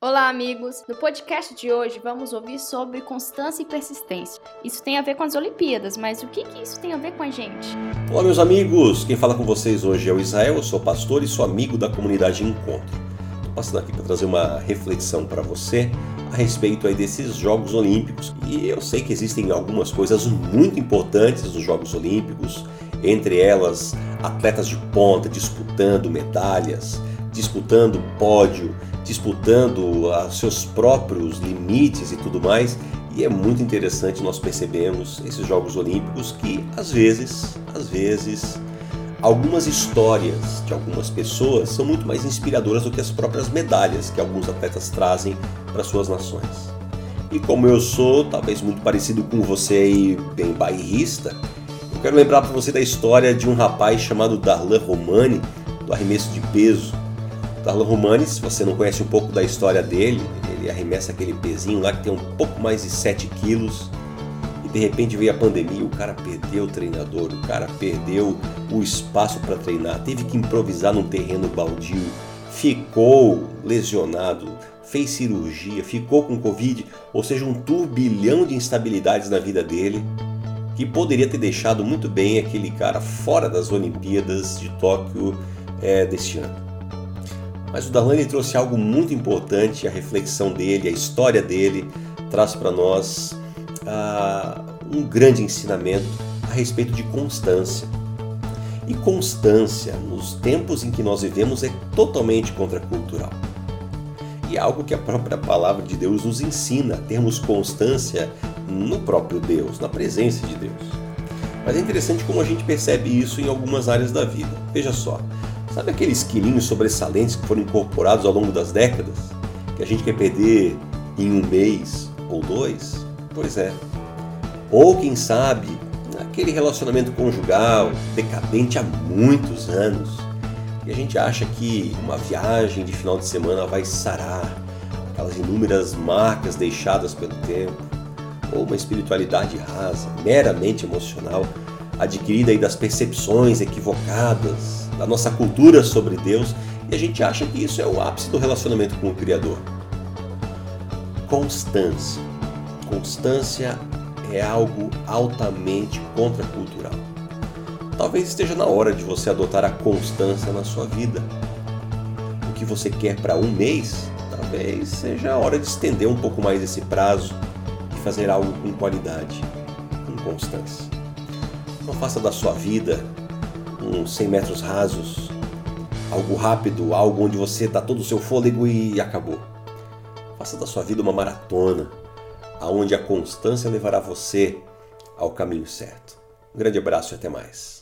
Olá, amigos! No podcast de hoje vamos ouvir sobre constância e persistência. Isso tem a ver com as Olimpíadas, mas o que, que isso tem a ver com a gente? Olá, meus amigos! Quem fala com vocês hoje é o Israel, eu sou pastor e sou amigo da comunidade Encontro. Estou passando aqui para trazer uma reflexão para você a respeito aí desses Jogos Olímpicos. E eu sei que existem algumas coisas muito importantes nos Jogos Olímpicos, entre elas atletas de ponta disputando medalhas, disputando pódio, disputando a seus próprios limites e tudo mais. E é muito interessante nós percebemos esses Jogos Olímpicos que às vezes, às vezes, algumas histórias de algumas pessoas são muito mais inspiradoras do que as próprias medalhas que alguns atletas trazem para suas nações. E como eu sou talvez muito parecido com você aí, bem bairrista, eu quero lembrar para você da história de um rapaz chamado Darlan Romani, do arremesso de peso, Darlan Romani, se você não conhece um pouco da história dele, ele arremessa aquele pezinho lá que tem um pouco mais de 7 quilos e de repente veio a pandemia, o cara perdeu o treinador, o cara perdeu o espaço para treinar, teve que improvisar num terreno baldio, ficou lesionado, fez cirurgia, ficou com Covid, ou seja, um turbilhão de instabilidades na vida dele que poderia ter deixado muito bem aquele cara fora das Olimpíadas de Tóquio é, deste ano. Mas o Darlan trouxe algo muito importante, a reflexão dele, a história dele, traz para nós uh, um grande ensinamento a respeito de constância. E constância, nos tempos em que nós vivemos, é totalmente contracultural. E é algo que a própria palavra de Deus nos ensina, termos constância no próprio Deus, na presença de Deus. Mas é interessante como a gente percebe isso em algumas áreas da vida. Veja só, Sabe aqueles quilinhos sobressalentes que foram incorporados ao longo das décadas? Que a gente quer perder em um mês ou dois? Pois é. Ou quem sabe, aquele relacionamento conjugal decadente há muitos anos. E a gente acha que uma viagem de final de semana vai sarar aquelas inúmeras marcas deixadas pelo tempo, ou uma espiritualidade rasa, meramente emocional, adquirida aí das percepções equivocadas da nossa cultura sobre Deus e a gente acha que isso é o ápice do relacionamento com o Criador. Constância. Constância é algo altamente contracultural. Talvez esteja na hora de você adotar a constância na sua vida. O que você quer para um mês, talvez seja a hora de estender um pouco mais esse prazo e fazer algo com qualidade, com constância. Não faça da sua vida uns 100 metros rasos, algo rápido, algo onde você dá todo o seu fôlego e acabou. Faça da sua vida uma maratona, aonde a constância levará você ao caminho certo. Um grande abraço e até mais.